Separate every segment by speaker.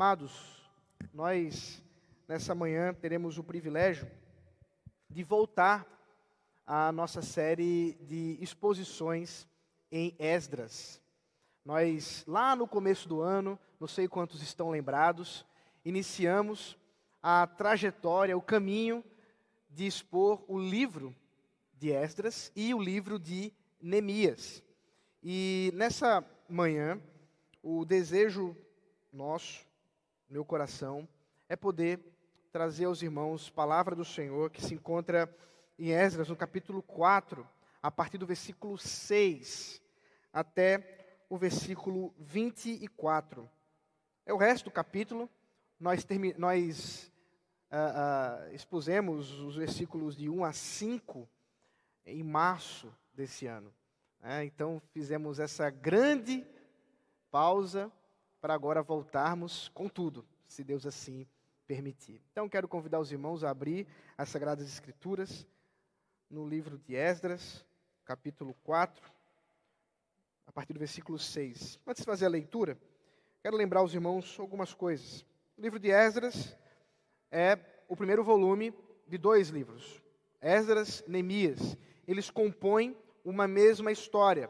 Speaker 1: Amados, nós nessa manhã teremos o privilégio de voltar à nossa série de exposições em Esdras. Nós, lá no começo do ano, não sei quantos estão lembrados, iniciamos a trajetória, o caminho de expor o livro de Esdras e o livro de Neemias. E nessa manhã, o desejo nosso, meu coração, é poder trazer aos irmãos palavra do Senhor que se encontra em Esdras, no capítulo 4, a partir do versículo 6 até o versículo 24. É o resto do capítulo. Nós, nós uh, uh, expusemos os versículos de 1 a 5 em março desse ano. É, então fizemos essa grande pausa para agora voltarmos com tudo, se Deus assim permitir. Então quero convidar os irmãos a abrir as Sagradas Escrituras no livro de Esdras, capítulo 4, a partir do versículo 6. Antes de fazer a leitura, quero lembrar os irmãos algumas coisas. O livro de Esdras é o primeiro volume de dois livros, Esdras e Neemias. Eles compõem uma mesma história.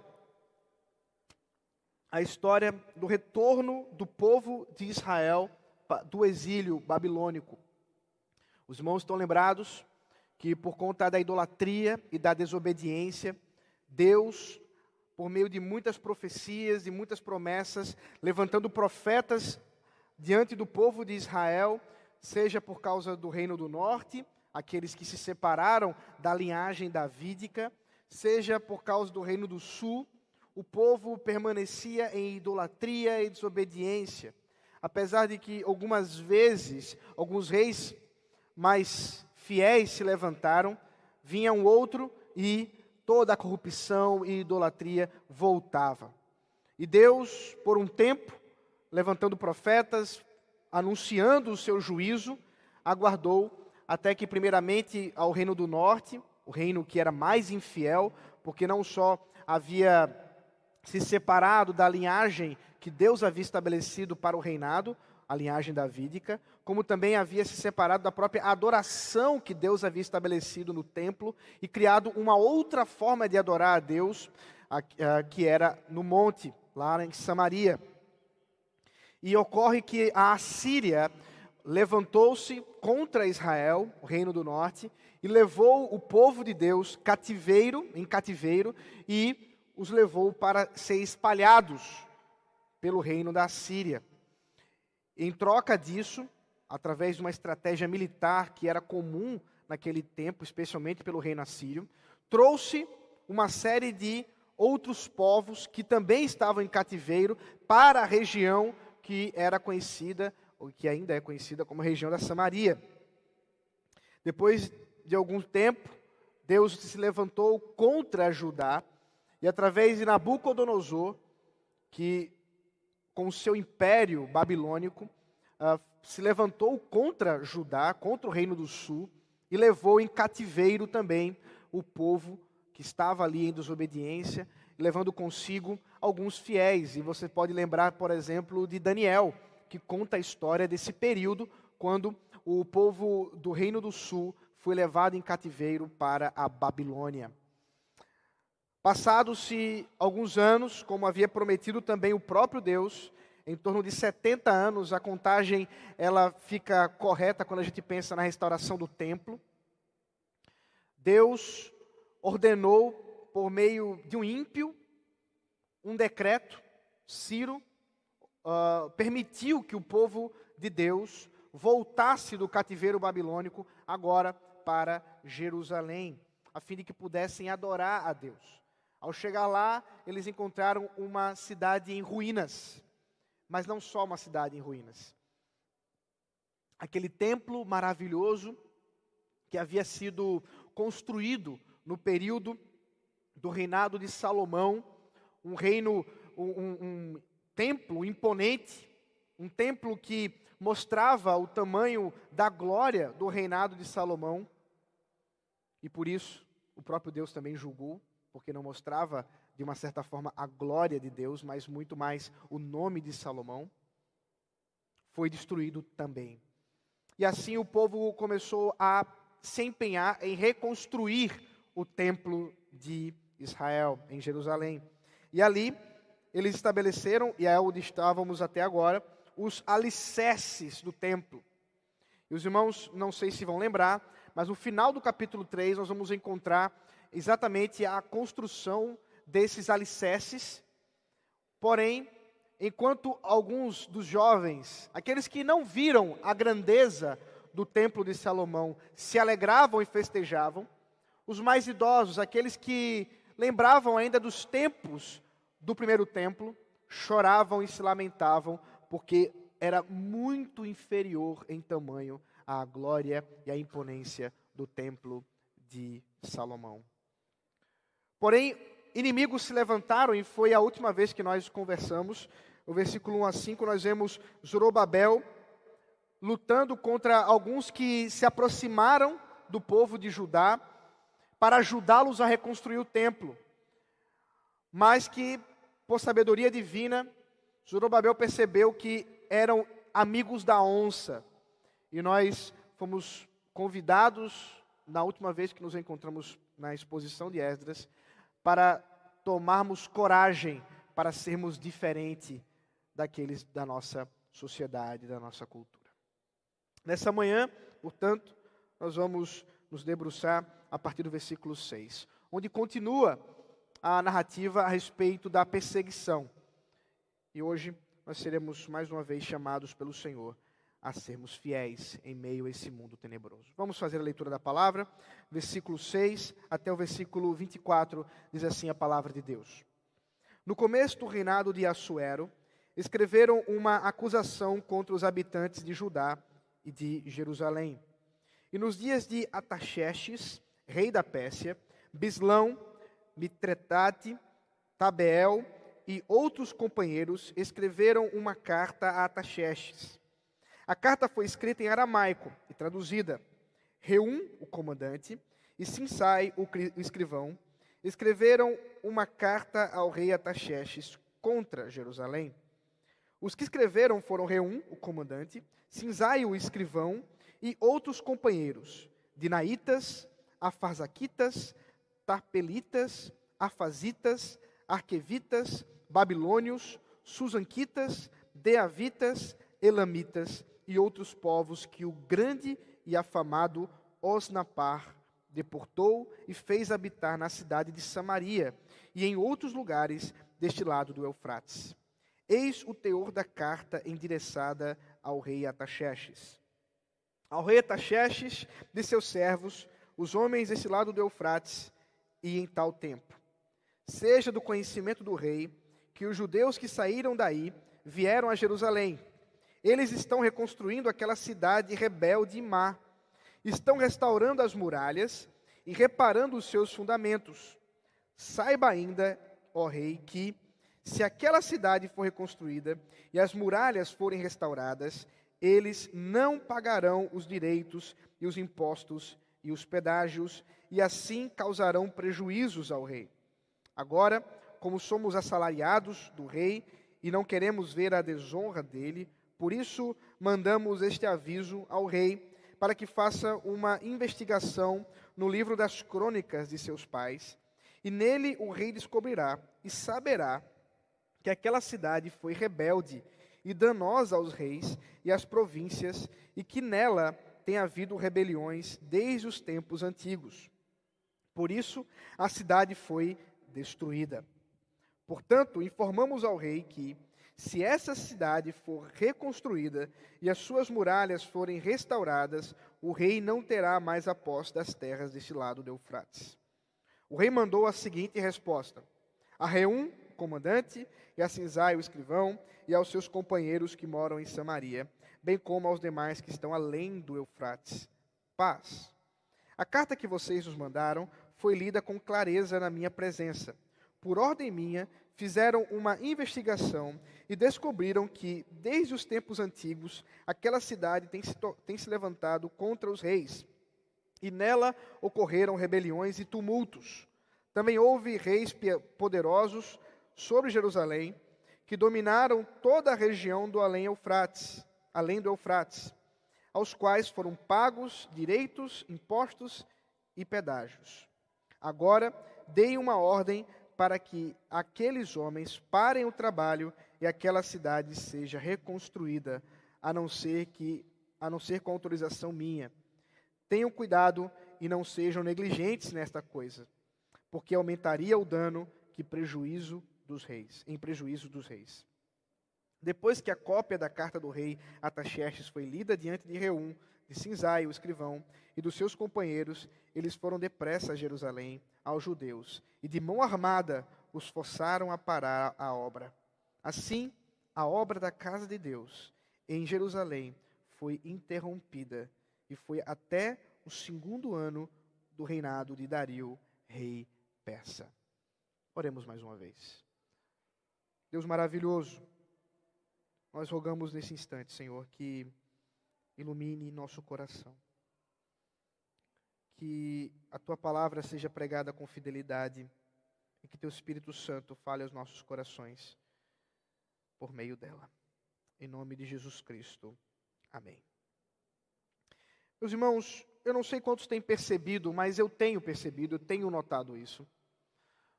Speaker 1: A história do retorno do povo de Israel do exílio babilônico. Os irmãos estão lembrados que, por conta da idolatria e da desobediência, Deus, por meio de muitas profecias e muitas promessas, levantando profetas diante do povo de Israel, seja por causa do reino do norte, aqueles que se separaram da linhagem davídica, seja por causa do reino do sul, o povo permanecia em idolatria e desobediência. Apesar de que algumas vezes alguns reis mais fiéis se levantaram, vinha um outro e toda a corrupção e idolatria voltava. E Deus, por um tempo, levantando profetas, anunciando o seu juízo, aguardou até que, primeiramente, ao reino do norte, o reino que era mais infiel, porque não só havia se separado da linhagem que Deus havia estabelecido para o reinado, a linhagem davídica, como também havia se separado da própria adoração que Deus havia estabelecido no templo e criado uma outra forma de adorar a Deus, que era no monte, lá em Samaria. E ocorre que a Assíria levantou-se contra Israel, o reino do norte, e levou o povo de Deus cativeiro, em cativeiro, e os levou para ser espalhados pelo reino da Síria. Em troca disso, através de uma estratégia militar que era comum naquele tempo, especialmente pelo reino assírio, trouxe uma série de outros povos que também estavam em cativeiro para a região que era conhecida, ou que ainda é conhecida como região da Samaria. Depois de algum tempo, Deus se levantou contra Judá, e através de Nabucodonosor, que com o seu império babilônico, uh, se levantou contra Judá, contra o reino do sul, e levou em cativeiro também o povo que estava ali em desobediência, levando consigo alguns fiéis. E você pode lembrar, por exemplo, de Daniel, que conta a história desse período, quando o povo do reino do sul foi levado em cativeiro para a Babilônia. Passados-se alguns anos, como havia prometido também o próprio Deus, em torno de 70 anos, a contagem ela fica correta quando a gente pensa na restauração do templo. Deus ordenou por meio de um ímpio um decreto, Ciro uh, permitiu que o povo de Deus voltasse do cativeiro babilônico agora para Jerusalém, a fim de que pudessem adorar a Deus. Ao chegar lá, eles encontraram uma cidade em ruínas, mas não só uma cidade em ruínas. Aquele templo maravilhoso que havia sido construído no período do reinado de Salomão, um reino, um, um templo imponente, um templo que mostrava o tamanho da glória do reinado de Salomão, e por isso o próprio Deus também julgou porque não mostrava, de uma certa forma, a glória de Deus, mas muito mais o nome de Salomão. foi destruído também. E assim o povo começou a se empenhar em reconstruir o templo de Israel, em Jerusalém. E ali eles estabeleceram, e é onde estávamos até agora, os alicerces do templo. E os irmãos, não sei se vão lembrar, mas no final do capítulo 3 nós vamos encontrar exatamente a construção desses alicerces. Porém, enquanto alguns dos jovens, aqueles que não viram a grandeza do templo de Salomão, se alegravam e festejavam, os mais idosos, aqueles que lembravam ainda dos tempos do primeiro templo, choravam e se lamentavam, porque era muito inferior em tamanho à glória e à imponência do templo de Salomão. Porém, inimigos se levantaram, e foi a última vez que nós conversamos. No versículo 1 a 5, nós vemos Zorobabel lutando contra alguns que se aproximaram do povo de Judá para ajudá-los a reconstruir o templo. Mas que, por sabedoria divina, Zorobabel percebeu que eram amigos da onça. E nós fomos convidados, na última vez que nos encontramos na exposição de Esdras, para tomarmos coragem para sermos diferente daqueles da nossa sociedade, da nossa cultura. Nessa manhã, portanto, nós vamos nos debruçar a partir do versículo 6, onde continua a narrativa a respeito da perseguição. E hoje nós seremos mais uma vez chamados pelo Senhor a sermos fiéis em meio a esse mundo tenebroso. Vamos fazer a leitura da palavra, versículo 6 até o versículo 24, diz assim a palavra de Deus. No começo do reinado de Assuero, escreveram uma acusação contra os habitantes de Judá e de Jerusalém. E nos dias de Ataxerxes, rei da Pérsia, Bislão, Mitretate, Tabeel e outros companheiros escreveram uma carta a Ataxerxes a carta foi escrita em aramaico e traduzida. Reum, o comandante, e Sinsai, o escrivão, escreveram uma carta ao rei Ataxerxes contra Jerusalém. Os que escreveram foram Reum, o comandante, Sinsai, o escrivão, e outros companheiros, Dinaitas, Afarzaquitas, Tarpelitas, Afazitas, Arquevitas, Babilônios, Susanquitas, Deavitas, Elamitas e outros povos que o grande e afamado Osnapar deportou e fez habitar na cidade de Samaria e em outros lugares deste lado do Eufrates. Eis o teor da carta endereçada ao rei Ataxerxes. Ao rei Ataxerxes de seus servos, os homens desse lado do Eufrates, e em tal tempo. Seja do conhecimento do rei que os judeus que saíram daí vieram a Jerusalém eles estão reconstruindo aquela cidade rebelde e má. Estão restaurando as muralhas e reparando os seus fundamentos. Saiba ainda, ó rei, que se aquela cidade for reconstruída e as muralhas forem restauradas, eles não pagarão os direitos e os impostos e os pedágios, e assim causarão prejuízos ao rei. Agora, como somos assalariados do rei e não queremos ver a desonra dele, por isso, mandamos este aviso ao rei para que faça uma investigação no livro das crônicas de seus pais, e nele o rei descobrirá e saberá que aquela cidade foi rebelde e danosa aos reis e às províncias, e que nela tem havido rebeliões desde os tempos antigos. Por isso, a cidade foi destruída. Portanto, informamos ao rei que, se essa cidade for reconstruída e as suas muralhas forem restauradas, o rei não terá mais a posse das terras deste lado do Eufrates. O rei mandou a seguinte resposta: a Reum, comandante, e a Cinzai, o escrivão, e aos seus companheiros que moram em Samaria, bem como aos demais que estão além do Eufrates. Paz. A carta que vocês nos mandaram foi lida com clareza na minha presença. Por ordem minha, fizeram uma investigação e descobriram que, desde os tempos antigos, aquela cidade tem se, tem se levantado contra os reis. E nela ocorreram rebeliões e tumultos. Também houve reis poderosos sobre Jerusalém, que dominaram toda a região do além Eufrates, além do Eufrates, aos quais foram pagos direitos, impostos e pedágios. Agora, dei uma ordem para que aqueles homens parem o trabalho e aquela cidade seja reconstruída, a não ser que a não ser com autorização minha. Tenham cuidado e não sejam negligentes nesta coisa, porque aumentaria o dano que prejuízo dos reis, em prejuízo dos reis. Depois que a cópia da carta do rei Ataxerxes foi lida diante de Reum, de Sinzai, o escrivão, e dos seus companheiros, eles foram depressa a Jerusalém, aos judeus, e de mão armada os forçaram a parar a obra. Assim, a obra da casa de Deus em Jerusalém foi interrompida e foi até o segundo ano do reinado de Dario, rei persa. Oremos mais uma vez. Deus maravilhoso, nós rogamos nesse instante, Senhor, que ilumine nosso coração. Que a tua palavra seja pregada com fidelidade e que teu Espírito Santo fale aos nossos corações por meio dela. Em nome de Jesus Cristo. Amém. Meus irmãos, eu não sei quantos têm percebido, mas eu tenho percebido, eu tenho notado isso.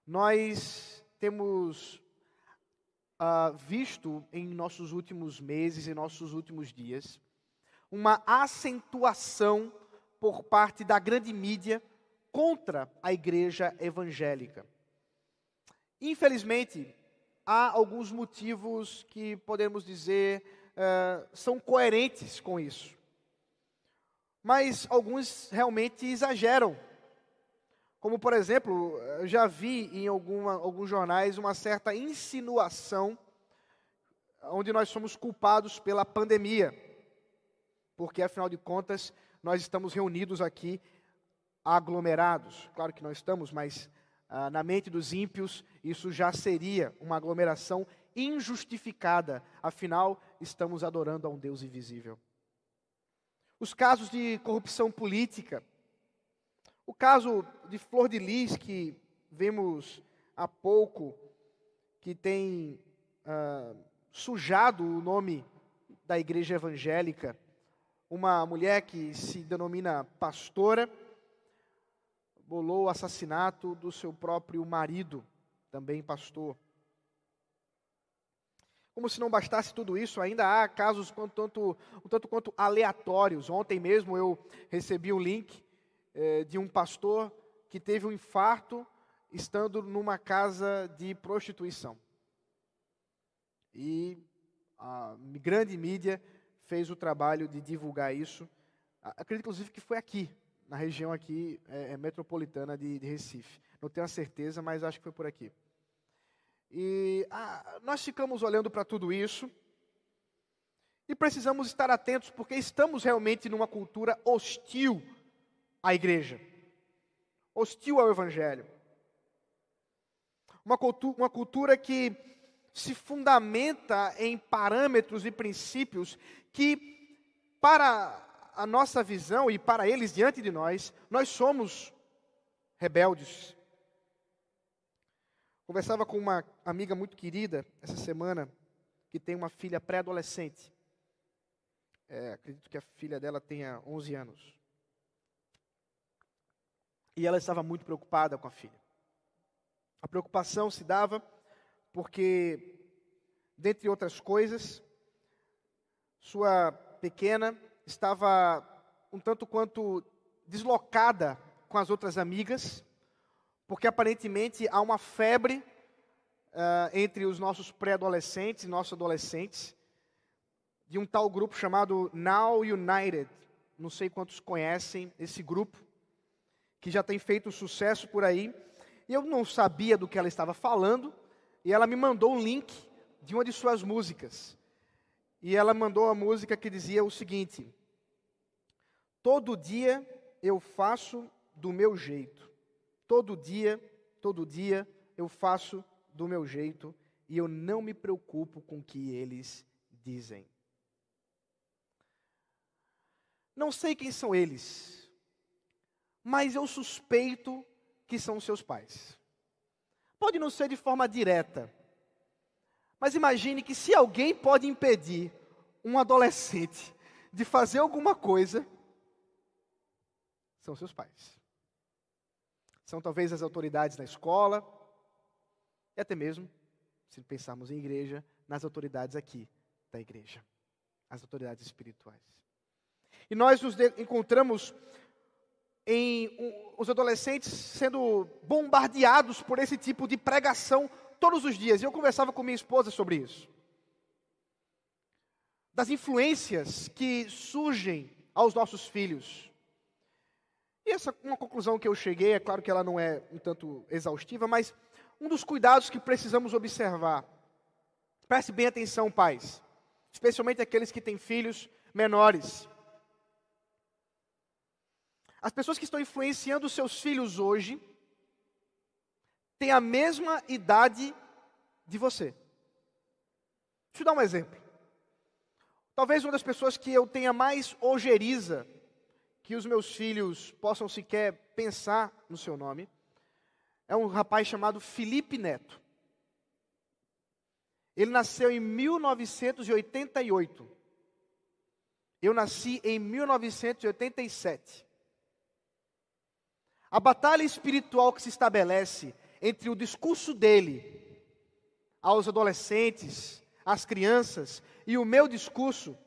Speaker 1: Nós temos uh, visto em nossos últimos meses, em nossos últimos dias, uma acentuação por parte da grande mídia contra a igreja evangélica. Infelizmente, há alguns motivos que podemos dizer uh, são coerentes com isso. Mas alguns realmente exageram. Como, por exemplo, já vi em alguma, alguns jornais uma certa insinuação onde nós somos culpados pela pandemia. Porque, afinal de contas, nós estamos reunidos aqui aglomerados. Claro que não estamos, mas ah, na mente dos ímpios, isso já seria uma aglomeração injustificada. Afinal, estamos adorando a um Deus invisível. Os casos de corrupção política, o caso de Flor de Lis, que vemos há pouco, que tem uh, sujado o nome da igreja evangélica, uma mulher que se denomina pastora, bolou o assassinato do seu próprio marido, também pastor. Como se não bastasse tudo isso, ainda há casos um tanto, um tanto quanto aleatórios. Ontem mesmo eu recebi um link é, de um pastor que teve um infarto estando numa casa de prostituição. E a grande mídia fez o trabalho de divulgar isso. Acredito, inclusive, que foi aqui, na região aqui é, é, metropolitana de, de, Recife. Não tenho a certeza, mas acho que foi por aqui. E ah, nós ficamos olhando para tudo isso e precisamos estar atentos, porque estamos realmente numa cultura hostil à igreja, hostil ao evangelho. Uma cultura, uma cultura que se fundamenta em parâmetros e princípios que, para a nossa visão e para eles diante de nós, nós somos rebeldes. Conversava com uma amiga muito querida essa semana, que tem uma filha pré-adolescente. É, acredito que a filha dela tenha 11 anos. E ela estava muito preocupada com a filha. A preocupação se dava porque, dentre outras coisas, sua pequena estava um tanto quanto deslocada com as outras amigas, porque aparentemente há uma febre uh, entre os nossos pré-adolescentes e nossos adolescentes, de um tal grupo chamado Now United. Não sei quantos conhecem esse grupo que já tem feito sucesso por aí. Eu não sabia do que ela estava falando, e ela me mandou um link de uma de suas músicas. E ela mandou a música que dizia o seguinte: Todo dia eu faço do meu jeito. Todo dia, todo dia eu faço do meu jeito e eu não me preocupo com o que eles dizem. Não sei quem são eles mas eu suspeito que são seus pais. Pode não ser de forma direta, mas imagine que se alguém pode impedir um adolescente de fazer alguma coisa são seus pais. São talvez as autoridades na escola, e até mesmo, se pensarmos em igreja, nas autoridades aqui da igreja, as autoridades espirituais. E nós nos encontramos em um, os adolescentes sendo bombardeados por esse tipo de pregação todos os dias. E eu conversava com minha esposa sobre isso. Das influências que surgem aos nossos filhos. E essa uma conclusão que eu cheguei, é claro que ela não é um tanto exaustiva, mas um dos cuidados que precisamos observar. Preste bem atenção, pais, especialmente aqueles que têm filhos menores. As pessoas que estão influenciando seus filhos hoje têm a mesma idade de você. Deixa eu dar um exemplo. Talvez uma das pessoas que eu tenha mais ojeriza que os meus filhos possam sequer pensar no seu nome, é um rapaz chamado Felipe Neto. Ele nasceu em 1988. Eu nasci em 1987. A batalha espiritual que se estabelece entre o discurso dele aos adolescentes, às crianças, e o meu discurso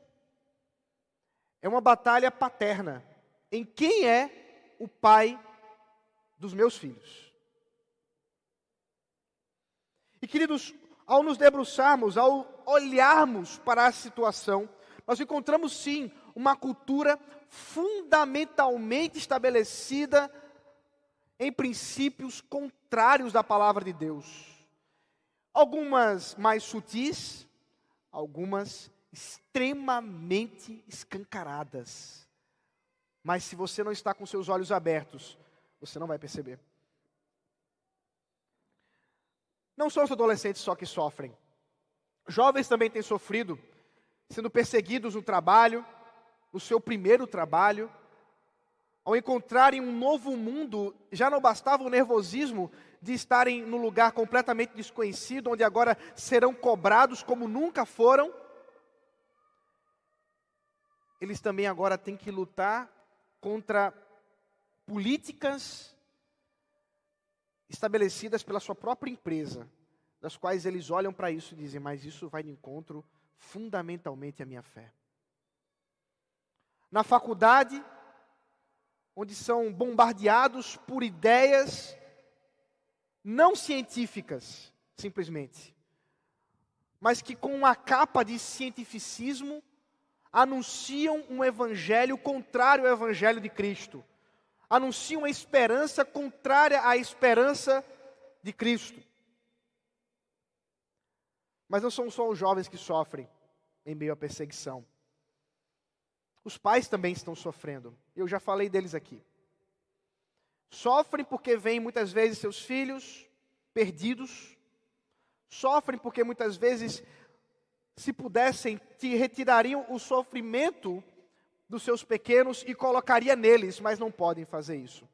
Speaker 1: é uma batalha paterna em quem é o pai dos meus filhos. E queridos, ao nos debruçarmos, ao olharmos para a situação, nós encontramos sim uma cultura fundamentalmente estabelecida em princípios contrários da palavra de Deus. Algumas mais sutis, algumas extremamente escancaradas. Mas se você não está com seus olhos abertos, você não vai perceber. Não são os adolescentes só que sofrem. Jovens também têm sofrido, sendo perseguidos no trabalho, no seu primeiro trabalho. Ao encontrarem um novo mundo, já não bastava o nervosismo de estarem num lugar completamente desconhecido, onde agora serão cobrados como nunca foram. Eles também agora têm que lutar contra políticas estabelecidas pela sua própria empresa, das quais eles olham para isso e dizem: Mas isso vai de encontro fundamentalmente à minha fé. Na faculdade, onde são bombardeados por ideias não científicas, simplesmente, mas que com uma capa de cientificismo anunciam um evangelho contrário ao evangelho de Cristo. Anunciam uma esperança contrária à esperança de Cristo. Mas não são só os jovens que sofrem em meio à perseguição. Os pais também estão sofrendo. Eu já falei deles aqui. Sofrem porque veem muitas vezes seus filhos perdidos. Sofrem porque muitas vezes se pudessem, te retirariam o sofrimento dos seus pequenos e colocaria neles, mas não podem fazer isso.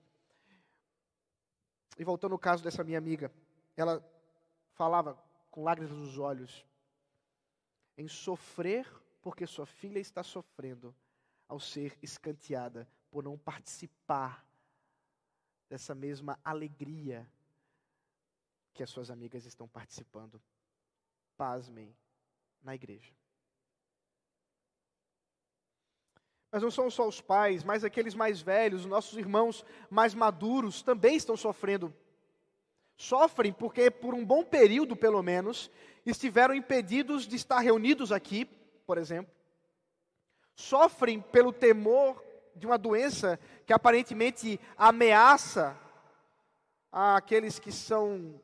Speaker 1: E voltando ao caso dessa minha amiga, ela falava com lágrimas nos olhos em sofrer porque sua filha está sofrendo ao ser escanteada por não participar dessa mesma alegria que as suas amigas estão participando. Pasmem, na igreja. Mas não são só os pais, mas aqueles mais velhos, os nossos irmãos mais maduros também estão sofrendo. Sofrem porque, por um bom período pelo menos, estiveram impedidos de estar reunidos aqui, por exemplo. Sofrem pelo temor de uma doença que aparentemente ameaça aqueles que são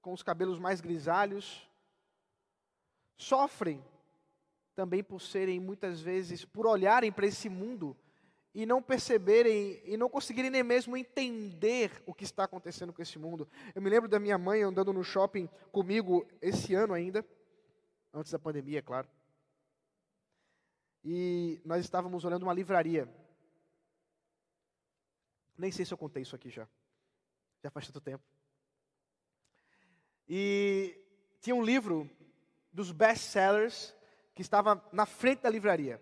Speaker 1: com os cabelos mais grisalhos, sofrem também por serem muitas vezes, por olharem para esse mundo e não perceberem e não conseguirem nem mesmo entender o que está acontecendo com esse mundo. Eu me lembro da minha mãe andando no shopping comigo esse ano ainda, antes da pandemia, é claro. E nós estávamos olhando uma livraria. Nem sei se eu contei isso aqui já. Já faz tanto tempo. E tinha um livro dos best-sellers que estava na frente da livraria.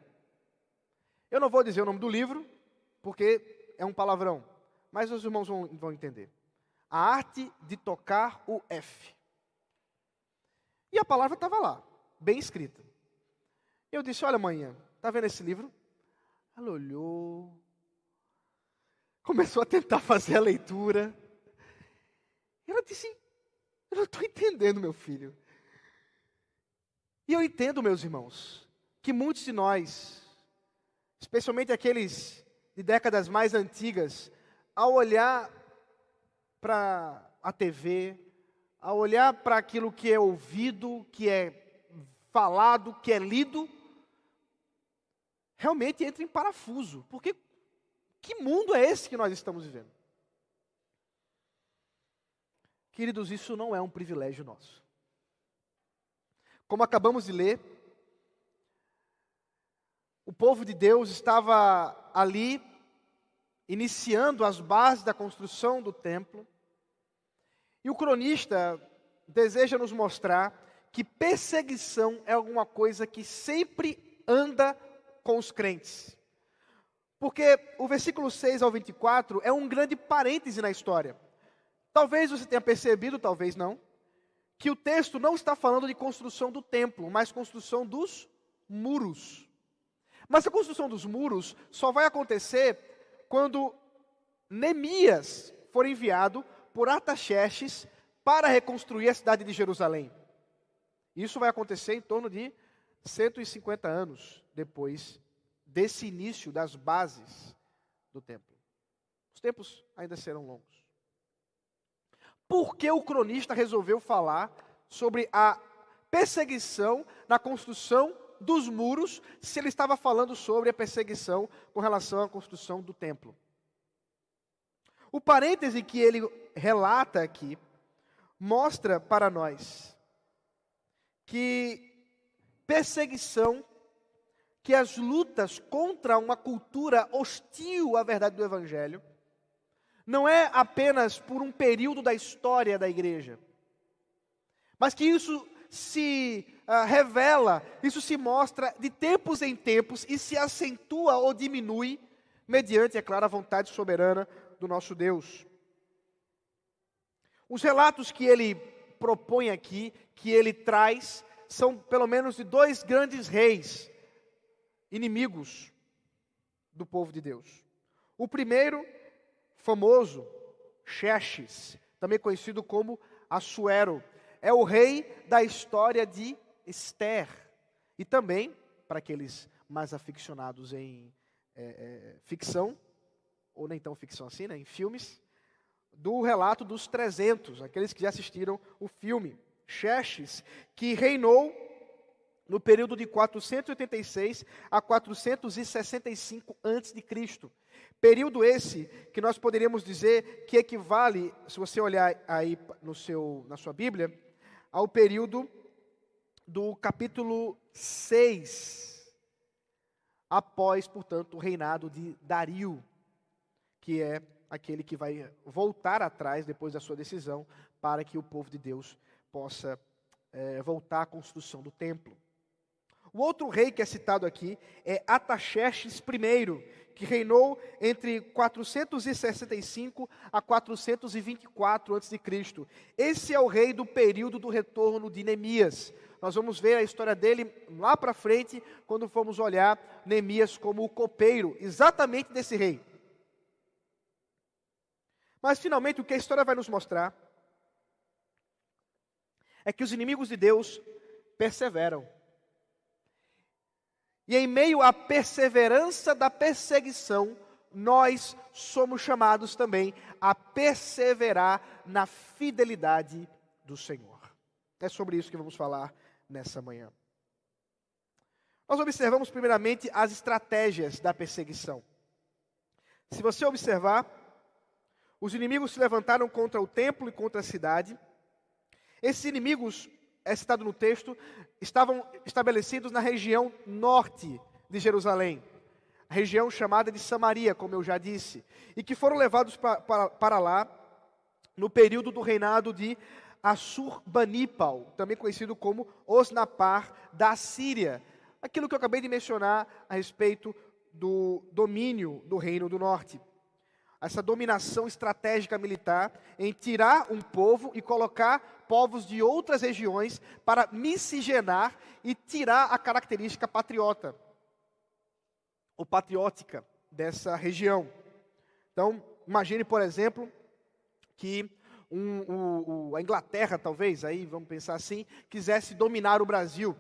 Speaker 1: Eu não vou dizer o nome do livro, porque é um palavrão, mas os irmãos vão, vão entender. A arte de tocar o F. E a palavra estava lá, bem escrita. Eu disse: Olha, manhã, está vendo esse livro? Ela olhou, começou a tentar fazer a leitura. Ela disse: Eu não estou entendendo, meu filho. E eu entendo, meus irmãos, que muitos de nós, especialmente aqueles de décadas mais antigas, ao olhar para a TV, ao olhar para aquilo que é ouvido, que é falado, que é lido, realmente entra em parafuso. Porque que mundo é esse que nós estamos vivendo? Queridos, isso não é um privilégio nosso. Como acabamos de ler, o povo de Deus estava ali iniciando as bases da construção do templo. E o cronista deseja nos mostrar que perseguição é alguma coisa que sempre anda com os crentes. Porque o versículo 6 ao 24 é um grande parêntese na história. Talvez você tenha percebido, talvez não, que o texto não está falando de construção do templo, mas construção dos muros. Mas a construção dos muros só vai acontecer quando Neemias for enviado por Artaxerxes para reconstruir a cidade de Jerusalém. Isso vai acontecer em torno de 150 anos depois desse início das bases do templo. Os tempos ainda serão longos. Por que o cronista resolveu falar sobre a perseguição na construção dos muros, se ele estava falando sobre a perseguição com relação à construção do templo? O parêntese que ele relata aqui mostra para nós que perseguição, que as lutas contra uma cultura hostil à verdade do Evangelho, não é apenas por um período da história da igreja, mas que isso se uh, revela, isso se mostra de tempos em tempos e se acentua ou diminui mediante, é claro, a vontade soberana do nosso Deus. Os relatos que ele propõe aqui, que ele traz, são pelo menos de dois grandes reis inimigos do povo de Deus. O primeiro famoso, Xerxes, também conhecido como Assuero, é o rei da história de Esther. E também, para aqueles mais aficionados em é, é, ficção, ou nem tão ficção assim, né, em filmes, do relato dos 300, aqueles que já assistiram o filme. Xerxes, que reinou no período de 486 a 465 a.C. Período esse que nós poderíamos dizer que equivale, se você olhar aí no seu, na sua Bíblia, ao período do capítulo 6, após, portanto, o reinado de Dario, que é aquele que vai voltar atrás depois da sua decisão para que o povo de Deus possa é, voltar à construção do templo. O outro rei que é citado aqui é Ataxerxes I, que reinou entre 465 a 424 a.C. Esse é o rei do período do retorno de Neemias. Nós vamos ver a história dele lá para frente, quando formos olhar Neemias como o copeiro, exatamente desse rei. Mas finalmente o que a história vai nos mostrar é que os inimigos de Deus perseveram. E em meio à perseverança da perseguição, nós somos chamados também a perseverar na fidelidade do Senhor. É sobre isso que vamos falar nessa manhã. Nós observamos primeiramente as estratégias da perseguição. Se você observar, os inimigos se levantaram contra o templo e contra a cidade. Esses inimigos é citado no texto, estavam estabelecidos na região norte de Jerusalém, a região chamada de Samaria, como eu já disse, e que foram levados para, para, para lá no período do reinado de Assurbanipal, também conhecido como Osnapar da Síria. Aquilo que eu acabei de mencionar a respeito do domínio do Reino do Norte. Essa dominação estratégica militar em tirar um povo e colocar povos de outras regiões para miscigenar e tirar a característica patriota, ou patriótica dessa região. Então, imagine, por exemplo, que um, um, um, a Inglaterra, talvez, aí vamos pensar assim, quisesse dominar o Brasil.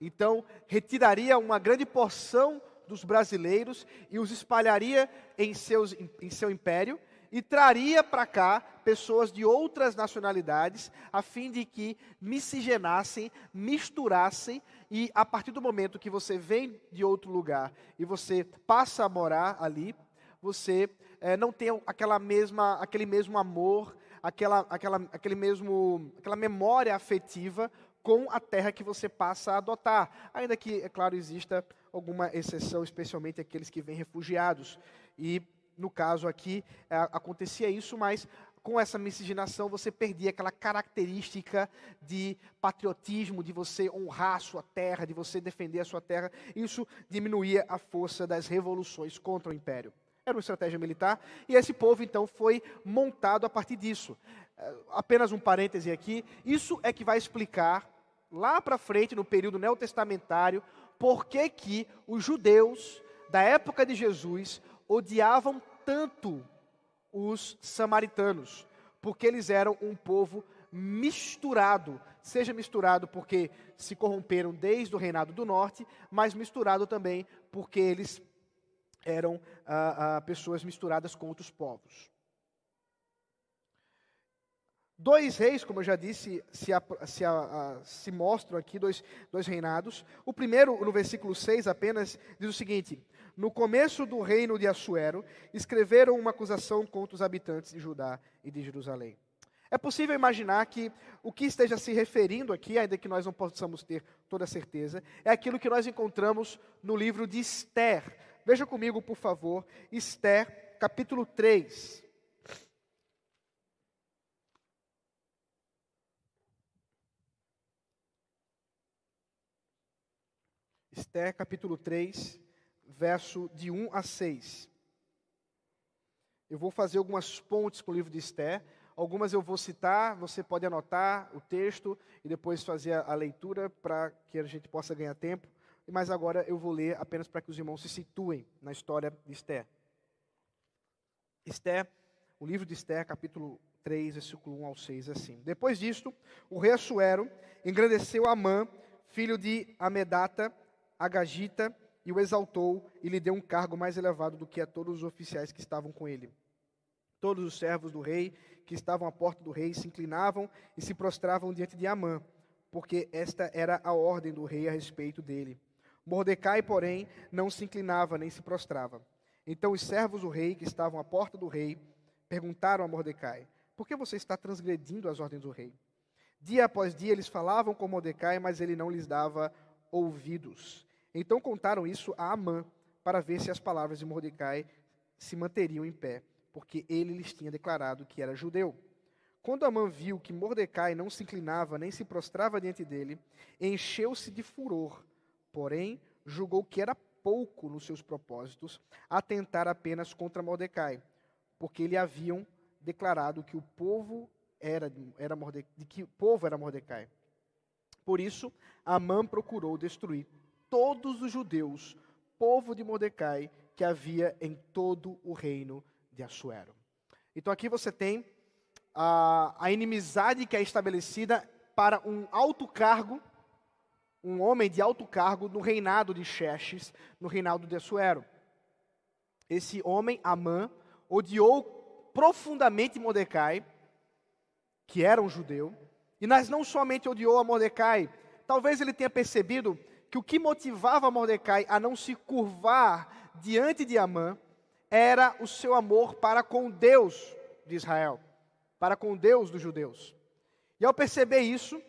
Speaker 1: Então, retiraria uma grande porção dos brasileiros e os espalharia em, seus, em seu império e traria para cá pessoas de outras nacionalidades, a fim de que miscigenassem, misturassem, e a partir do momento que você vem de outro lugar e você passa a morar ali, você é, não tem aquela mesma, aquele mesmo amor, aquela, aquela, aquele mesmo, aquela memória afetiva com a terra que você passa a adotar. Ainda que, é claro, exista alguma exceção, especialmente aqueles que vêm refugiados. E, no caso aqui, é, acontecia isso, mas com essa miscigenação você perdia aquela característica de patriotismo, de você honrar a sua terra, de você defender a sua terra. Isso diminuía a força das revoluções contra o império. Era uma estratégia militar e esse povo então foi montado a partir disso. É, apenas um parêntese aqui, isso é que vai explicar lá para frente, no período neotestamentário, por que, que os judeus da época de Jesus odiavam tanto os samaritanos, porque eles eram um povo misturado, seja misturado porque se corromperam desde o reinado do norte, mas misturado também porque eles eram ah, ah, pessoas misturadas com outros povos. Dois reis, como eu já disse, se, se, se, mostram aqui, dois, dois reinados. O primeiro, no versículo 6 apenas, diz o seguinte: No começo do reino de Assuero, escreveram uma acusação contra os habitantes de Judá e de Jerusalém. É possível imaginar que o que esteja se referindo aqui, ainda que nós não possamos ter toda certeza, é aquilo que nós encontramos no livro de Esther. Veja comigo, por favor, Esther, capítulo 3. Esther, capítulo 3, verso de 1 a 6. Eu vou fazer algumas pontes com o livro de Esther. Algumas eu vou citar, você pode anotar o texto e depois fazer a, leitura para que a gente possa ganhar tempo. Mas agora eu vou ler apenas para que os irmãos se situem na história de Esther. Esther, o livro de Esther, capítulo 3, versículo 1 ao 6, assim. Depois disto, o rei Assuero engrandeceu Amã, filho de Amedata, Agagita e o exaltou e lhe deu um cargo mais elevado do que a todos os oficiais que estavam com ele. Todos os servos do rei que estavam à porta do rei se inclinavam e se prostravam diante de Amã, porque esta era a ordem do rei a respeito dele. Mordecai, porém, não se inclinava nem se prostrava. Então os servos do rei que estavam à porta do rei perguntaram a Mordecai: Por que você está transgredindo as ordens do rei? Dia após dia eles falavam com Mordecai, mas ele não lhes dava ouvidos. Então contaram isso a Amã, para ver se as palavras de Mordecai se manteriam em pé, porque ele lhes tinha declarado que era judeu. Quando Amã viu que Mordecai não se inclinava nem se prostrava diante dele, encheu-se de furor, porém julgou que era pouco nos seus propósitos atentar apenas contra Mordecai, porque lhe haviam declarado que o povo era, era Mordecai, que o povo era Mordecai. Por isso, Amã procurou destruir todos os judeus, povo de Mordecai, que havia em todo o reino de Assuero. Então aqui você tem a, a inimizade que é estabelecida para um alto cargo, um homem de alto cargo no reinado de Xerxes, no reinado de Assuero. Esse homem, Amã, odiou profundamente Mordecai, que era um judeu, e mas não somente odiou a Mordecai, talvez ele tenha percebido que o que motivava Mordecai a não se curvar diante de Amã era o seu amor para com Deus de Israel, para com Deus dos judeus. E ao perceber isso,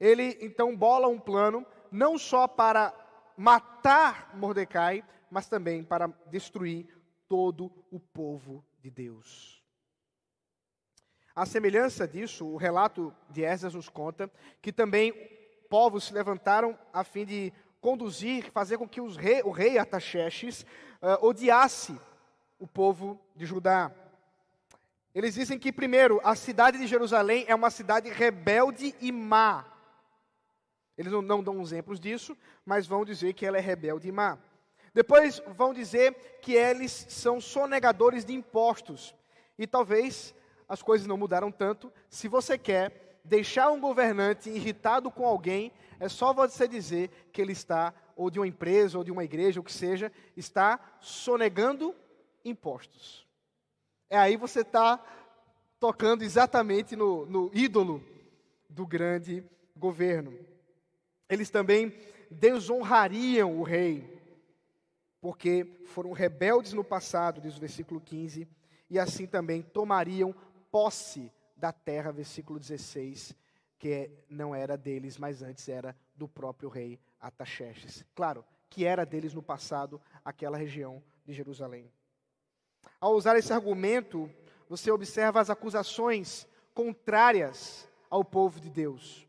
Speaker 1: ele então bola um plano não só para matar Mordecai, mas também para destruir todo o povo de Deus. A semelhança disso, o relato de Esdras nos conta que também povos se levantaram a fim de conduzir, fazer com que rei, o rei Ataxerxes uh, odiasse o povo de Judá. Eles dizem que, primeiro, a cidade de Jerusalém é uma cidade rebelde e má. Eles não, não dão exemplos disso, mas vão dizer que ela é rebelde e má. Depois vão dizer que eles são sonegadores de impostos. E talvez as coisas não mudaram tanto. Se você quer deixar um governante irritado com alguém, é só você dizer que ele está, ou de uma empresa, ou de uma igreja, o que seja, está sonegando impostos. É aí você está tocando exatamente no, no ídolo do grande governo. Eles também desonrariam o rei, porque foram rebeldes no passado, diz o versículo 15, e assim também tomariam posse da terra, versículo 16, que não era deles, mas antes era do próprio rei Ataxerxes. Claro, que era deles no passado, aquela região de Jerusalém. Ao usar esse argumento, você observa as acusações contrárias ao povo de Deus.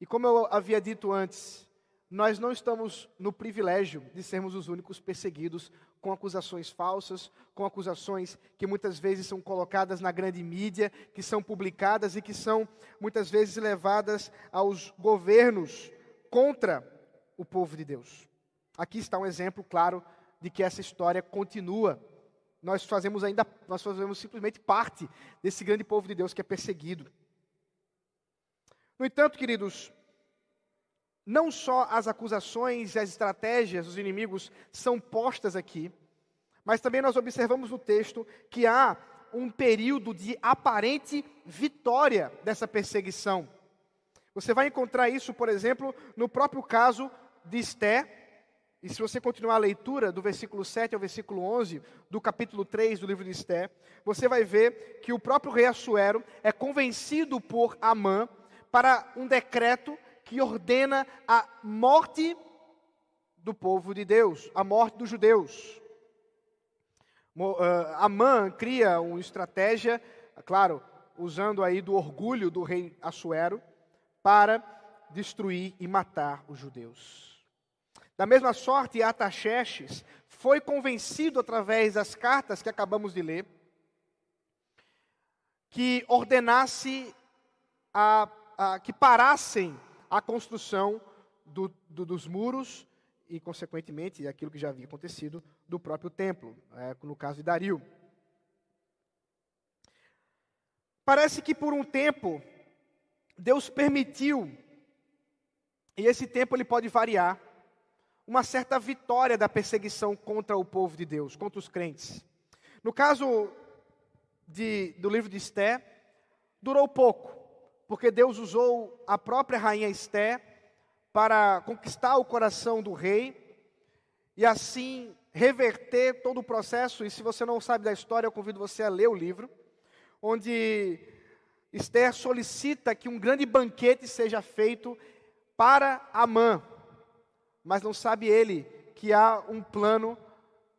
Speaker 1: E como eu havia dito antes, nós não estamos no privilégio de sermos os únicos perseguidos com acusações falsas, com acusações que muitas vezes são colocadas na grande mídia, que são publicadas e que são muitas vezes levadas aos governos contra o povo de Deus. Aqui está um exemplo claro de que essa história continua nós fazemos ainda, nós fazemos simplesmente parte desse grande povo de Deus que é perseguido. No entanto, queridos, não só as acusações e as estratégias dos inimigos são postas aqui, mas também nós observamos no texto que há um período de aparente vitória dessa perseguição. Você vai encontrar isso, por exemplo, no próprio caso de Esté, e se você continuar a leitura do versículo 7 ao versículo 11 do capítulo 3 do livro de Esté, você vai ver que o próprio rei Assuero é convencido por Amã para um decreto que ordena a morte do povo de Deus, a morte dos judeus. Ah, Amã cria uma estratégia, claro, usando aí do orgulho do rei Assuero, para destruir e matar os judeus. Da mesma sorte, Ataxerxes foi convencido através das cartas que acabamos de ler, que ordenasse a, a, que parassem a construção do, do, dos muros e, consequentemente, aquilo que já havia acontecido do próprio templo, é, no caso de Dario. Parece que por um tempo Deus permitiu, e esse tempo ele pode variar, uma certa vitória da perseguição contra o povo de Deus, contra os crentes. No caso de, do livro de Esté, durou pouco, porque Deus usou a própria rainha Esté para conquistar o coração do rei e assim reverter todo o processo. E se você não sabe da história, eu convido você a ler o livro, onde Esther solicita que um grande banquete seja feito para Amã, mas não sabe ele que há um plano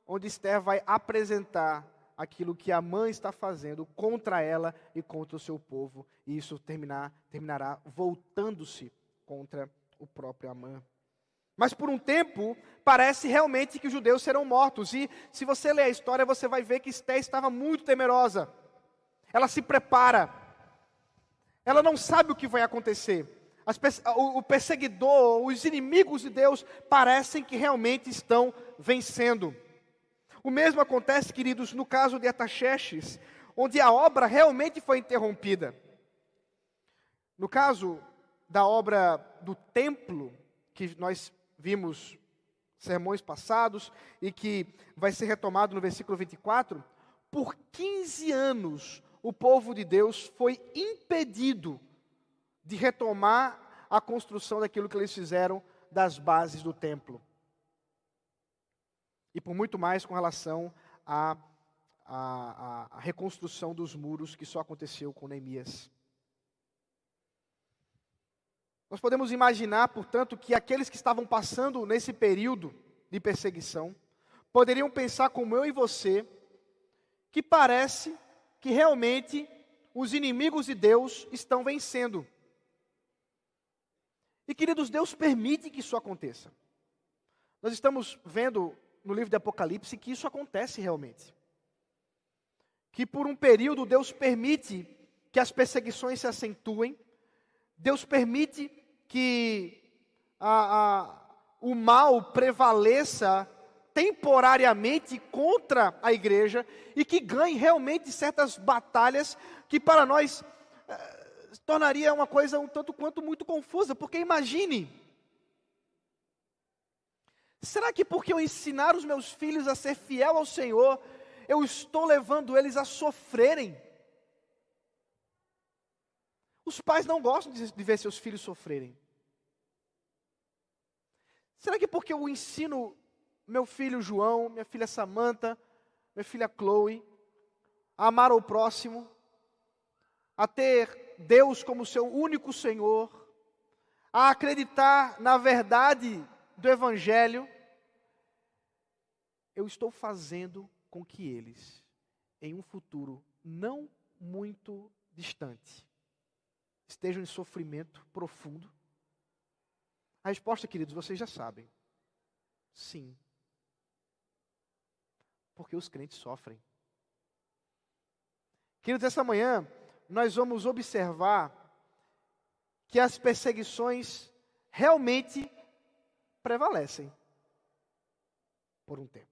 Speaker 1: onde Esther vai apresentar aquilo que a mãe está fazendo contra ela e contra o seu povo, e isso terminar, terminará voltando-se contra o próprio Amã. Mas por um tempo, parece realmente que os judeus serão mortos. E se você ler a história, você vai ver que Esté estava muito temerosa. Ela se prepara. Ela não sabe o que vai acontecer o perseguidor, os inimigos de Deus parecem que realmente estão vencendo. O mesmo acontece, queridos, no caso de Ataxerxes, onde a obra realmente foi interrompida. No caso da obra do templo, que nós vimos sermões passados e que vai ser retomado no versículo 24, por 15 anos o povo de Deus foi impedido de retomar a construção daquilo que eles fizeram das bases do templo. E por muito mais com relação à, à, à reconstrução dos muros, que só aconteceu com Neemias. Nós podemos imaginar, portanto, que aqueles que estavam passando nesse período de perseguição poderiam pensar como eu e você, que parece que realmente os inimigos de Deus estão vencendo. E queridos, Deus permite que isso aconteça. Nós estamos vendo no livro de Apocalipse que isso acontece realmente. Que por um período Deus permite que as perseguições se acentuem, Deus permite que a, a, o mal prevaleça temporariamente contra a igreja e que ganhe realmente certas batalhas que para nós eh, tornaria uma coisa um tanto quanto muito confusa, porque imagine, será que porque eu ensinar os meus filhos a ser fiel ao Senhor, eu estou levando eles a sofrerem? Os pais não gostam de ver seus filhos sofrerem. Será que porque eu ensino meu filho João, minha filha Samanta, minha filha Chloe, a amar o próximo, a ter Deus como seu único Senhor, a acreditar na verdade do Evangelho, eu estou fazendo com que eles, em um futuro não muito distante, estejam em sofrimento profundo? A resposta, queridos, vocês já sabem. Sim porque os crentes sofrem. Queridos, essa manhã nós vamos observar que as perseguições realmente prevalecem por um tempo.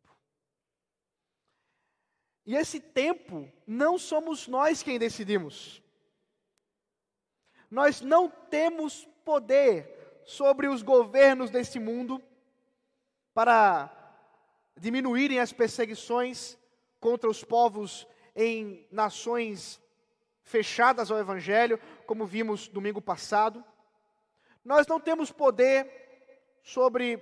Speaker 1: E esse tempo não somos nós quem decidimos. Nós não temos poder sobre os governos desse mundo para diminuírem as perseguições contra os povos em nações fechadas ao Evangelho, como vimos domingo passado. Nós não temos poder sobre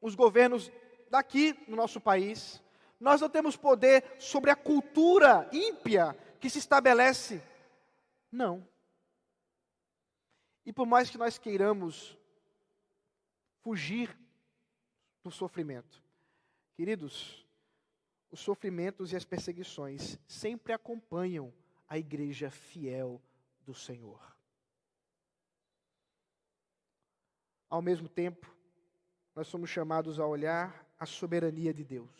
Speaker 1: os governos daqui no nosso país. Nós não temos poder sobre a cultura ímpia que se estabelece. Não. E por mais que nós queiramos fugir do sofrimento, Queridos, os sofrimentos e as perseguições sempre acompanham a igreja fiel do Senhor. Ao mesmo tempo, nós somos chamados a olhar a soberania de Deus.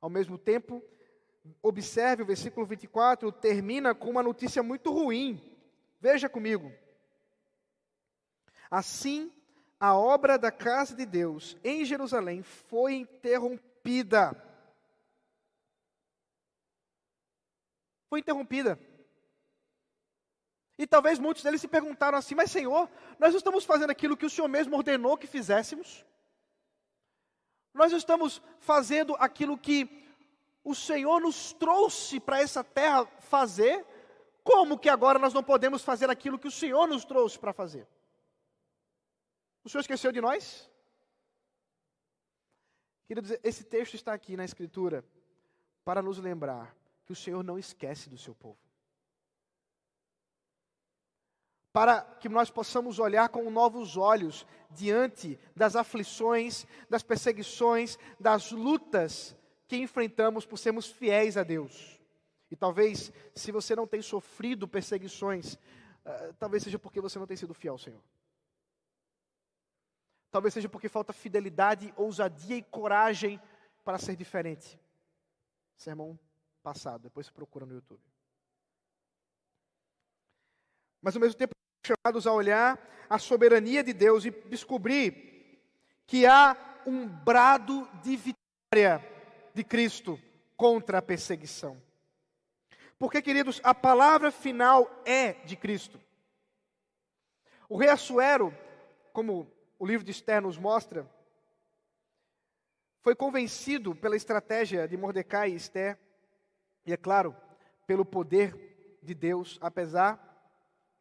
Speaker 1: Ao mesmo tempo, observe o versículo 24, termina com uma notícia muito ruim. Veja comigo. Assim a obra da casa de Deus em Jerusalém foi interrompida. Foi interrompida. E talvez muitos deles se perguntaram assim: Mas Senhor, nós estamos fazendo aquilo que o Senhor mesmo ordenou que fizéssemos? Nós estamos fazendo aquilo que o Senhor nos trouxe para essa terra fazer? Como que agora nós não podemos fazer aquilo que o Senhor nos trouxe para fazer? O Senhor esqueceu de nós? Queridos, esse texto está aqui na Escritura para nos lembrar que o Senhor não esquece do seu povo. Para que nós possamos olhar com novos olhos diante das aflições, das perseguições, das lutas que enfrentamos por sermos fiéis a Deus. E talvez, se você não tem sofrido perseguições, uh, talvez seja porque você não tem sido fiel ao Senhor. Talvez seja porque falta fidelidade, ousadia e coragem para ser diferente. Sermão passado, depois você procura no YouTube. Mas ao mesmo tempo chamados a olhar a soberania de Deus e descobrir que há um brado de vitória de Cristo contra a perseguição. Porque, queridos, a palavra final é de Cristo. O rei Assuero, como o livro de Esther nos mostra, foi convencido pela estratégia de Mordecai e Esther, e é claro, pelo poder de Deus, apesar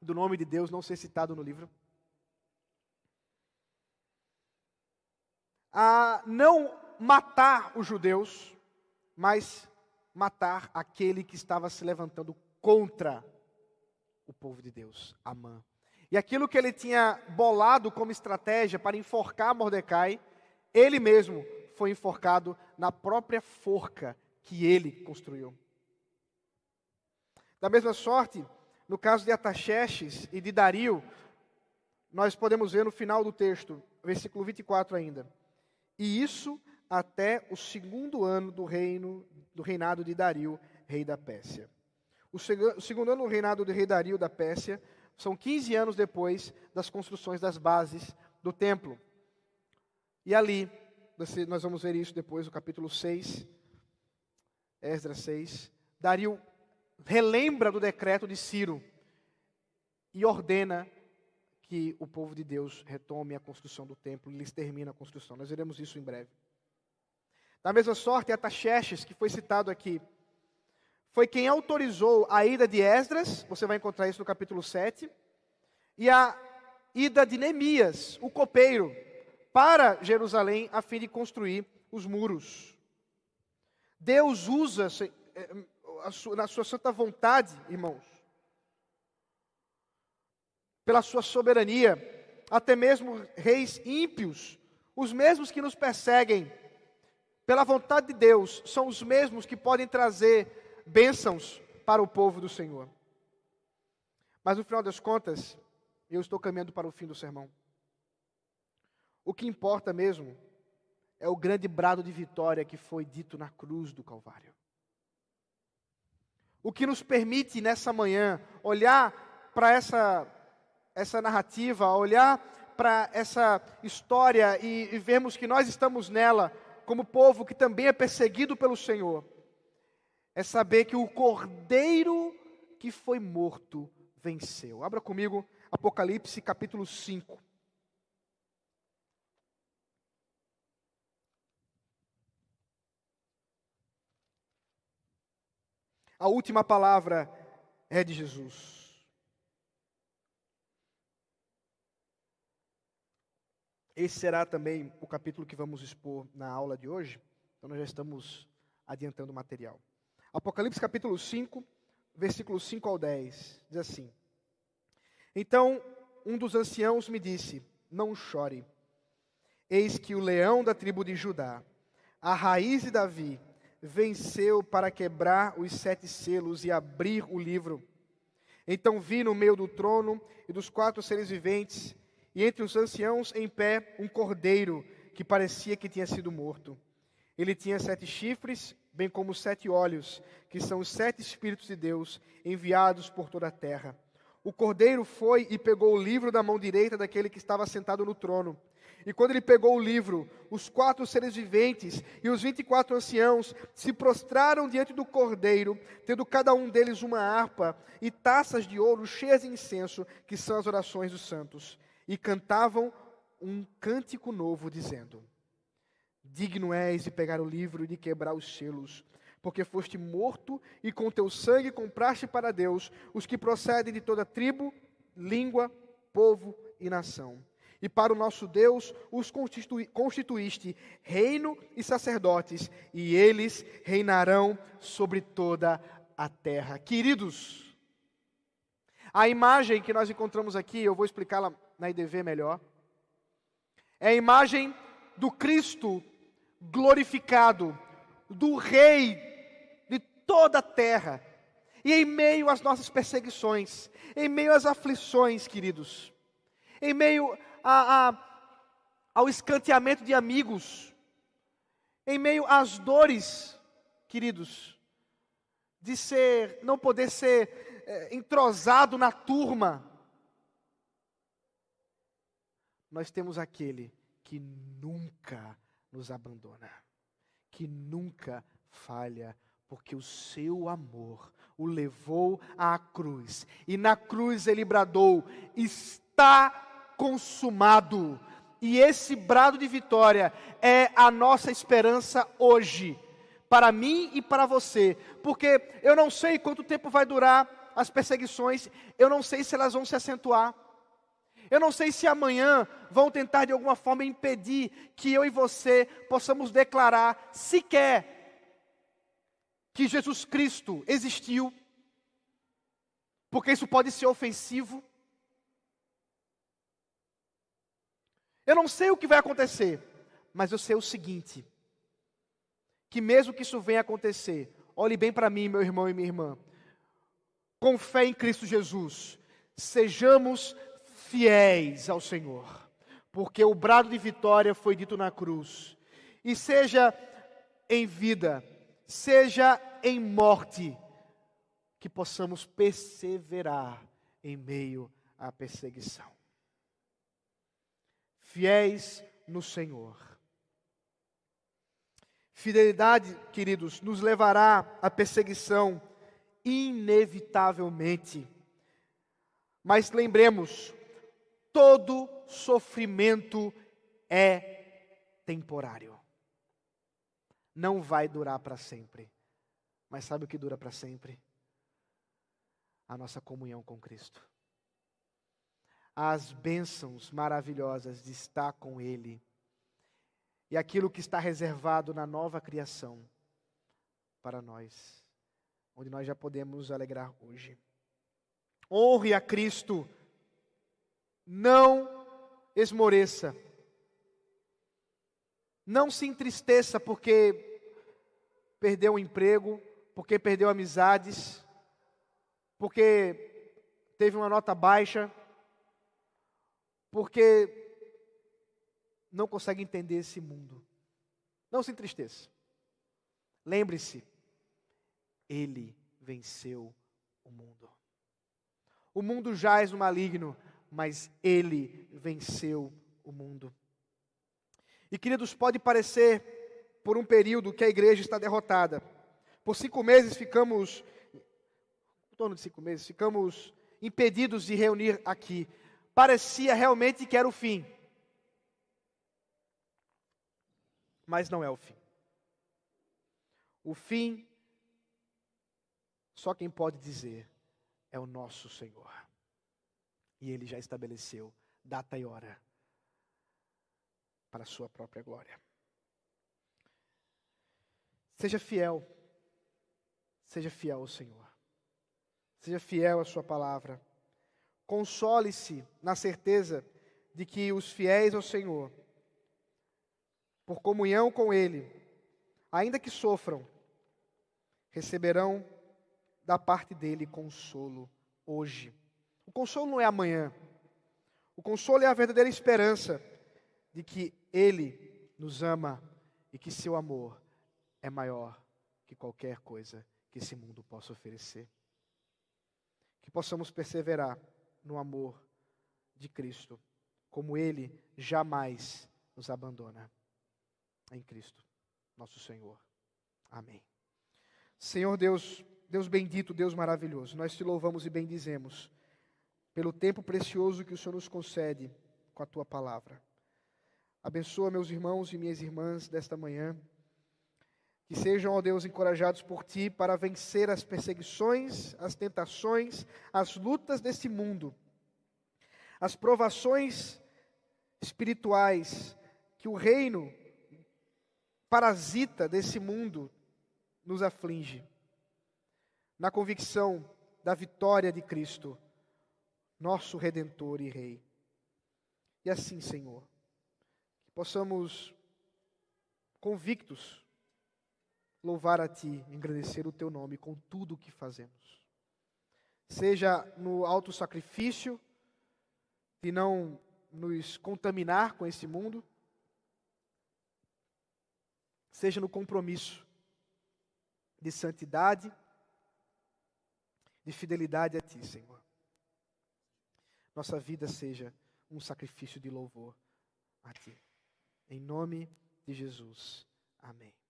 Speaker 1: do nome de Deus não ser citado no livro, a não matar os judeus, mas matar aquele que estava se levantando contra o povo de Deus, Amã. E aquilo que ele tinha bolado como estratégia para enforcar Mordecai, ele mesmo foi enforcado na própria forca que ele construiu. Da mesma sorte, no caso de Ataxerxes e de Dario, nós podemos ver no final do texto, versículo 24 ainda. E isso até o segundo ano do reino do reinado de Dario, rei da Pérsia. O, segundo ano do reinado do rei Dario da Pérsia são 15 anos depois das construções das bases do templo. E ali, nós vamos ver isso depois, no capítulo 6, Esdras 6. Dario relembra do decreto de Ciro e ordena que o povo de Deus retome a construção do templo e lhes termina a construção. Nós veremos isso em breve. Da mesma sorte, Ataxerxes, que foi citado aqui, foi quem autorizou a ida de Esdras, você vai encontrar isso no capítulo 7, e a ida de Neemias, o copeiro, para Jerusalém a fim de construir os muros. Deus usa eh, na sua santa vontade, irmãos, pela sua soberania, até mesmo reis ímpios, os mesmos que nos perseguem, pela vontade de Deus, são os mesmos que podem trazer bênçãos para o povo do Senhor. Mas no final das contas, eu estou caminhando para o fim do sermão. O que importa mesmo é o grande brado de vitória que foi dito na cruz do Calvário. O que nos permite nessa manhã olhar para essa, essa narrativa, olhar para essa história e, e vermos que nós estamos nela como povo que também é perseguido pelo Senhor, é saber que o cordeiro que foi morto venceu. Abra comigo Apocalipse capítulo 5. A última palavra é de Jesus. Esse será também o capítulo que vamos expor na aula de hoje. Então nós já estamos adiantando o material. Apocalipse capítulo 5, versículos 5 ao 10, diz assim: Então um dos anciãos me disse: Não chore. Eis que o leão da tribo de Judá, a raiz de Davi, venceu para quebrar os sete selos e abrir o livro. Então vi no meio do trono e dos quatro seres viventes e entre os anciãos em pé um cordeiro que parecia que tinha sido morto. Ele tinha sete chifres, bem como sete olhos, que são os sete Espíritos de Deus enviados por toda a terra. O cordeiro foi e pegou o livro da mão direita daquele que estava sentado no trono. E quando ele pegou o livro, os quatro seres viventes e os vinte e quatro anciãos se prostraram diante do cordeiro, tendo cada um deles uma harpa e taças de ouro cheias de incenso, que são as orações dos santos e cantavam um cântico novo, dizendo: Digno és de pegar o livro e de quebrar os selos, porque foste morto e com teu sangue compraste para Deus os que procedem de toda tribo, língua, povo e nação. E para o nosso Deus os constitui, constituíste reino e sacerdotes, e eles reinarão sobre toda a terra. Queridos, a imagem que nós encontramos aqui, eu vou explicá-la na IDV melhor. É a imagem do Cristo glorificado, do Rei de toda a terra. E em meio às nossas perseguições, em meio às aflições, queridos, em meio a, a, ao escanteamento de amigos, em meio às dores, queridos, de ser, não poder ser é, entrosado na turma, nós temos aquele que nunca nos abandona, que nunca falha, porque o seu amor o levou à cruz, e na cruz ele bradou: está consumado. E esse brado de vitória é a nossa esperança hoje, para mim e para você, porque eu não sei quanto tempo vai durar as perseguições, eu não sei se elas vão se acentuar. Eu não sei se amanhã vão tentar de alguma forma impedir que eu e você possamos declarar sequer que Jesus Cristo existiu, porque isso pode ser ofensivo. Eu não sei o que vai acontecer, mas eu sei o seguinte: que mesmo que isso venha acontecer, olhe bem para mim, meu irmão e minha irmã, com fé em Cristo Jesus, sejamos fiéis ao Senhor, porque o brado de vitória foi dito na cruz. E seja em vida, seja em morte, que possamos perseverar em meio à perseguição. Fiéis no Senhor. Fidelidade, queridos, nos levará à perseguição inevitavelmente. Mas lembremos, todo sofrimento é temporário. Não vai durar para sempre. Mas sabe o que dura para sempre? A nossa comunhão com Cristo. As bênçãos maravilhosas de estar com Ele. E aquilo que está reservado na nova criação para nós onde nós já podemos alegrar hoje. Honre a Cristo, não esmoreça, não se entristeça porque perdeu o emprego, porque perdeu amizades, porque teve uma nota baixa, porque não consegue entender esse mundo. Não se entristeça. Lembre-se, ele venceu o mundo. O mundo jaz no maligno, mas ele venceu o mundo. E queridos, pode parecer por um período que a igreja está derrotada. Por cinco meses ficamos, em torno de cinco meses, ficamos impedidos de reunir aqui. Parecia realmente que era o fim. Mas não é o fim. O fim só quem pode dizer é o nosso Senhor. E Ele já estabeleceu data e hora para a sua própria glória. Seja fiel, seja fiel ao Senhor, seja fiel à Sua palavra. Console-se na certeza de que os fiéis ao Senhor, por comunhão com Ele, ainda que sofram, receberão da parte dele consolo hoje. O consolo não é amanhã. O consolo é a verdadeira esperança de que ele nos ama e que seu amor é maior que qualquer coisa que esse mundo possa oferecer. Que possamos perseverar no amor de Cristo, como ele jamais nos abandona. Em Cristo, nosso Senhor. Amém. Senhor Deus, Deus bendito, Deus maravilhoso, nós te louvamos e bendizemos pelo tempo precioso que o Senhor nos concede com a tua palavra. Abençoa meus irmãos e minhas irmãs desta manhã, que sejam, ó Deus, encorajados por ti para vencer as perseguições, as tentações, as lutas deste mundo, as provações espirituais que o reino parasita desse mundo nos aflige na convicção da vitória de Cristo, nosso Redentor e Rei. E assim, Senhor, que possamos, convictos, louvar a Ti, engrandecer o Teu nome com tudo o que fazemos. Seja no alto sacrifício, de não nos contaminar com esse mundo, seja no compromisso de santidade de fidelidade a Ti, Senhor. Nossa vida seja um sacrifício de louvor a Ti. Em nome de Jesus. Amém.